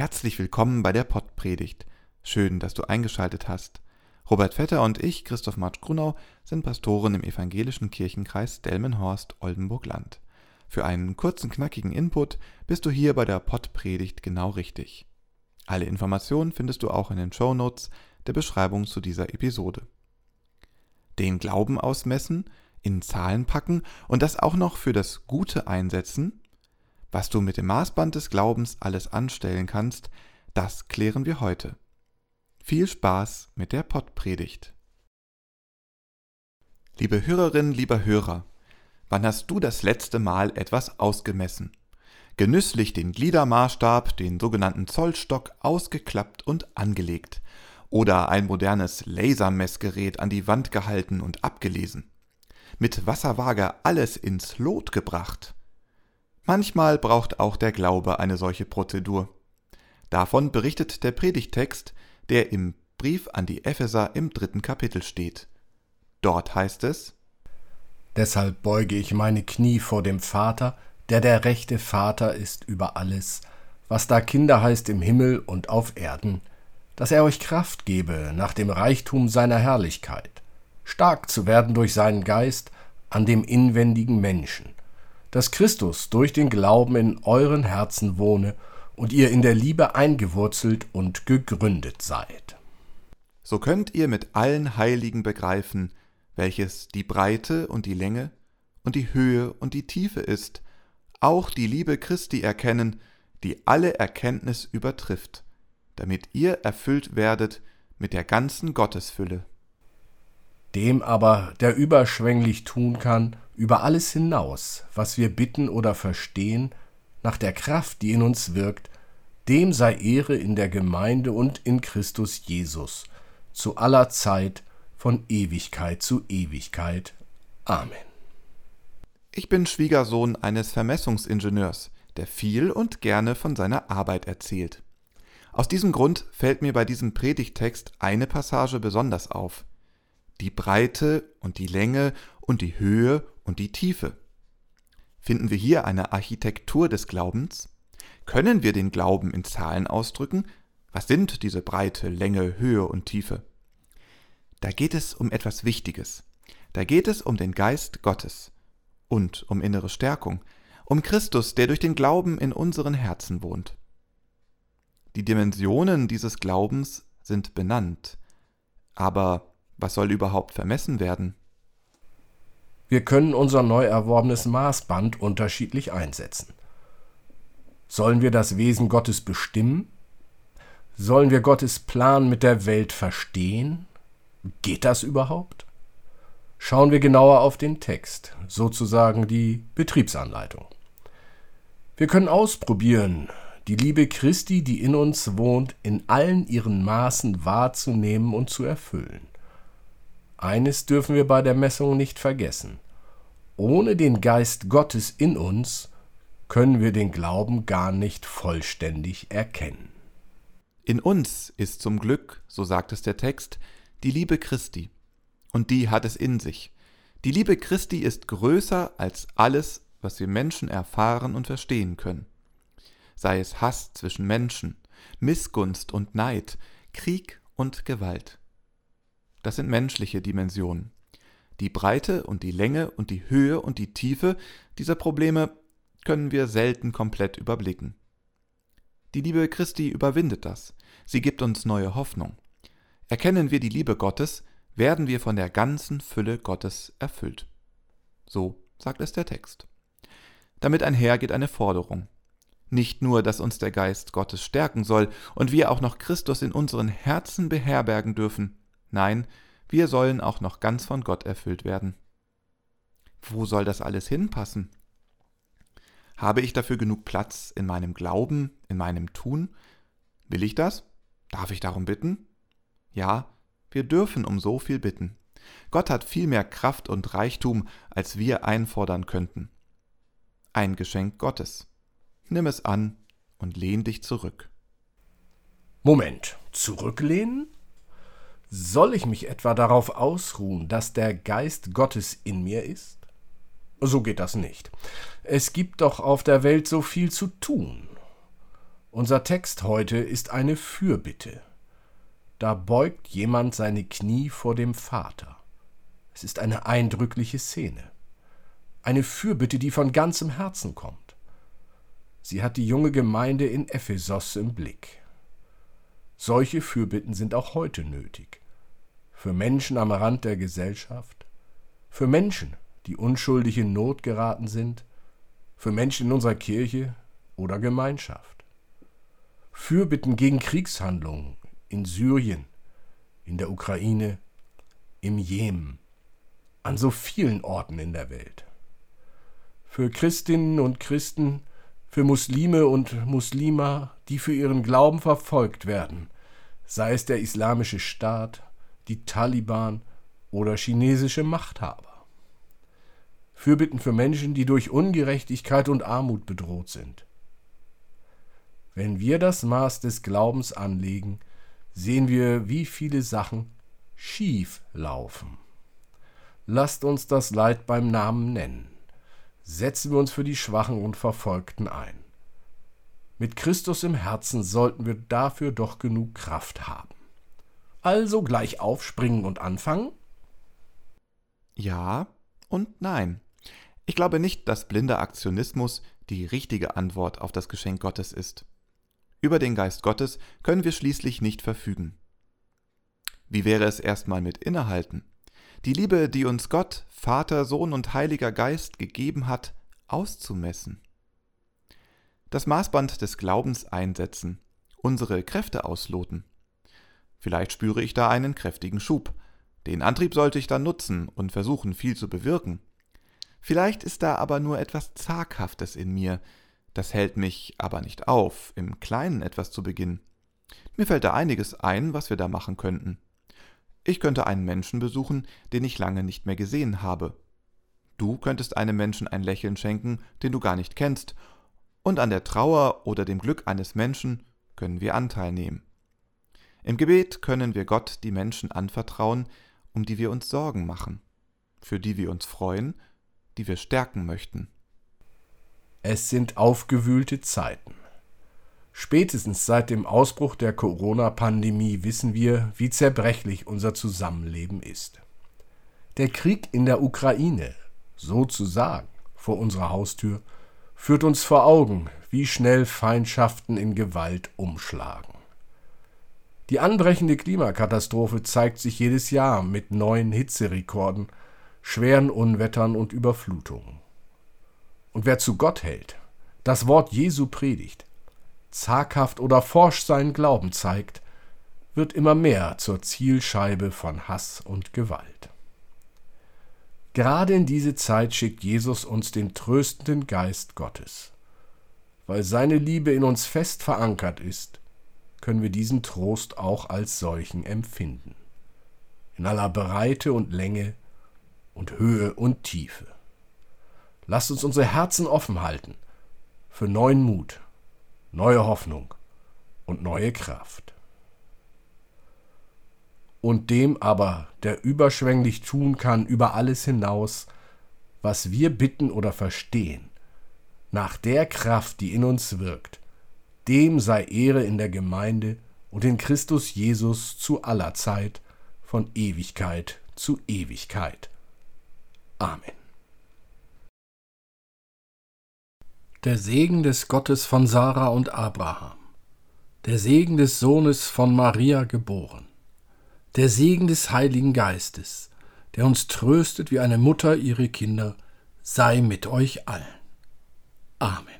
Herzlich willkommen bei der Pottpredigt. Schön, dass du eingeschaltet hast. Robert Vetter und ich, Christoph Marsch Grunau, sind Pastoren im evangelischen Kirchenkreis Delmenhorst-Oldenburg-Land. Für einen kurzen, knackigen Input bist du hier bei der Pottpredigt genau richtig. Alle Informationen findest du auch in den Show Notes der Beschreibung zu dieser Episode. Den Glauben ausmessen, in Zahlen packen und das auch noch für das Gute einsetzen, was du mit dem Maßband des Glaubens alles anstellen kannst, das klären wir heute. Viel Spaß mit der Pottpredigt. Liebe Hörerinnen, lieber Hörer, wann hast du das letzte Mal etwas ausgemessen? Genüsslich den Gliedermaßstab, den sogenannten Zollstock, ausgeklappt und angelegt oder ein modernes Lasermessgerät an die Wand gehalten und abgelesen. Mit Wasserwaage alles ins Lot gebracht. Manchmal braucht auch der Glaube eine solche Prozedur. Davon berichtet der Predigtext, der im Brief an die Epheser im dritten Kapitel steht. Dort heißt es Deshalb beuge ich meine Knie vor dem Vater, der der rechte Vater ist über alles, was da Kinder heißt im Himmel und auf Erden, dass er euch Kraft gebe nach dem Reichtum seiner Herrlichkeit, stark zu werden durch seinen Geist an dem inwendigen Menschen, dass Christus durch den Glauben in euren Herzen wohne und ihr in der Liebe eingewurzelt und gegründet seid. So könnt ihr mit allen Heiligen begreifen, welches die Breite und die Länge und die Höhe und die Tiefe ist, auch die Liebe Christi erkennen, die alle Erkenntnis übertrifft, damit ihr erfüllt werdet mit der ganzen Gottesfülle. Dem aber, der überschwänglich tun kann, über alles hinaus, was wir bitten oder verstehen, nach der Kraft, die in uns wirkt, dem sei Ehre in der Gemeinde und in Christus Jesus, zu aller Zeit, von Ewigkeit zu Ewigkeit. Amen. Ich bin Schwiegersohn eines Vermessungsingenieurs, der viel und gerne von seiner Arbeit erzählt. Aus diesem Grund fällt mir bei diesem Predigtext eine Passage besonders auf. Die Breite und die Länge und die Höhe und die Tiefe. Finden wir hier eine Architektur des Glaubens? Können wir den Glauben in Zahlen ausdrücken? Was sind diese Breite, Länge, Höhe und Tiefe? Da geht es um etwas Wichtiges. Da geht es um den Geist Gottes und um innere Stärkung, um Christus, der durch den Glauben in unseren Herzen wohnt. Die Dimensionen dieses Glaubens sind benannt. Aber was soll überhaupt vermessen werden? Wir können unser neu erworbenes Maßband unterschiedlich einsetzen. Sollen wir das Wesen Gottes bestimmen? Sollen wir Gottes Plan mit der Welt verstehen? Geht das überhaupt? Schauen wir genauer auf den Text, sozusagen die Betriebsanleitung. Wir können ausprobieren, die Liebe Christi, die in uns wohnt, in allen ihren Maßen wahrzunehmen und zu erfüllen. Eines dürfen wir bei der Messung nicht vergessen. Ohne den Geist Gottes in uns können wir den Glauben gar nicht vollständig erkennen. In uns ist zum Glück, so sagt es der Text, die Liebe Christi. Und die hat es in sich. Die Liebe Christi ist größer als alles, was wir Menschen erfahren und verstehen können. Sei es Hass zwischen Menschen, Missgunst und Neid, Krieg und Gewalt. Das sind menschliche Dimensionen. Die Breite und die Länge und die Höhe und die Tiefe dieser Probleme können wir selten komplett überblicken. Die Liebe Christi überwindet das. Sie gibt uns neue Hoffnung. Erkennen wir die Liebe Gottes, werden wir von der ganzen Fülle Gottes erfüllt. So sagt es der Text. Damit einher geht eine Forderung. Nicht nur, dass uns der Geist Gottes stärken soll und wir auch noch Christus in unseren Herzen beherbergen dürfen, Nein, wir sollen auch noch ganz von Gott erfüllt werden. Wo soll das alles hinpassen? Habe ich dafür genug Platz in meinem Glauben, in meinem Tun? Will ich das? Darf ich darum bitten? Ja, wir dürfen um so viel bitten. Gott hat viel mehr Kraft und Reichtum, als wir einfordern könnten. Ein Geschenk Gottes. Nimm es an und lehn dich zurück. Moment, zurücklehnen? Soll ich mich etwa darauf ausruhen, dass der Geist Gottes in mir ist? So geht das nicht. Es gibt doch auf der Welt so viel zu tun. Unser Text heute ist eine Fürbitte. Da beugt jemand seine Knie vor dem Vater. Es ist eine eindrückliche Szene. Eine Fürbitte, die von ganzem Herzen kommt. Sie hat die junge Gemeinde in Ephesos im Blick. Solche Fürbitten sind auch heute nötig. Für Menschen am Rand der Gesellschaft, für Menschen, die unschuldig in Not geraten sind, für Menschen in unserer Kirche oder Gemeinschaft. Fürbitten gegen Kriegshandlungen in Syrien, in der Ukraine, im Jemen, an so vielen Orten in der Welt. Für Christinnen und Christen, für Muslime und Muslima, die für ihren Glauben verfolgt werden, sei es der islamische Staat, die Taliban oder chinesische Machthaber. Fürbitten für Menschen, die durch Ungerechtigkeit und Armut bedroht sind. Wenn wir das Maß des Glaubens anlegen, sehen wir, wie viele Sachen schief laufen. Lasst uns das Leid beim Namen nennen. Setzen wir uns für die Schwachen und Verfolgten ein. Mit Christus im Herzen sollten wir dafür doch genug Kraft haben. Also gleich aufspringen und anfangen? Ja und nein. Ich glaube nicht, dass blinder Aktionismus die richtige Antwort auf das Geschenk Gottes ist. Über den Geist Gottes können wir schließlich nicht verfügen. Wie wäre es erstmal mit Innehalten? Die Liebe, die uns Gott, Vater, Sohn und Heiliger Geist gegeben hat, auszumessen. Das Maßband des Glaubens einsetzen, unsere Kräfte ausloten. Vielleicht spüre ich da einen kräftigen Schub. Den Antrieb sollte ich dann nutzen und versuchen, viel zu bewirken. Vielleicht ist da aber nur etwas Zaghaftes in mir, das hält mich aber nicht auf, im Kleinen etwas zu beginnen. Mir fällt da einiges ein, was wir da machen könnten. Ich könnte einen Menschen besuchen, den ich lange nicht mehr gesehen habe. Du könntest einem Menschen ein Lächeln schenken, den du gar nicht kennst, und an der Trauer oder dem Glück eines Menschen können wir Anteil nehmen. Im Gebet können wir Gott die Menschen anvertrauen, um die wir uns Sorgen machen, für die wir uns freuen die wir stärken möchten. Es sind aufgewühlte Zeiten. Spätestens seit dem Ausbruch der Corona-Pandemie wissen wir, wie zerbrechlich unser Zusammenleben ist. Der Krieg in der Ukraine, sozusagen vor unserer Haustür, führt uns vor Augen, wie schnell Feindschaften in Gewalt umschlagen. Die anbrechende Klimakatastrophe zeigt sich jedes Jahr mit neuen Hitzerekorden schweren Unwettern und Überflutungen. Und wer zu Gott hält, das Wort Jesu predigt, zaghaft oder forsch seinen Glauben zeigt, wird immer mehr zur Zielscheibe von Hass und Gewalt. Gerade in diese Zeit schickt Jesus uns den tröstenden Geist Gottes. Weil seine Liebe in uns fest verankert ist, können wir diesen Trost auch als solchen empfinden. In aller Breite und Länge, und Höhe und Tiefe. Lasst uns unsere Herzen offen halten für neuen Mut, neue Hoffnung und neue Kraft. Und dem aber, der überschwänglich tun kann über alles hinaus, was wir bitten oder verstehen, nach der Kraft, die in uns wirkt, dem sei Ehre in der Gemeinde und in Christus Jesus zu aller Zeit, von Ewigkeit zu Ewigkeit. Amen. Der Segen des Gottes von Sarah und Abraham, der Segen des Sohnes von Maria geboren, der Segen des Heiligen Geistes, der uns tröstet wie eine Mutter ihre Kinder, sei mit euch allen. Amen.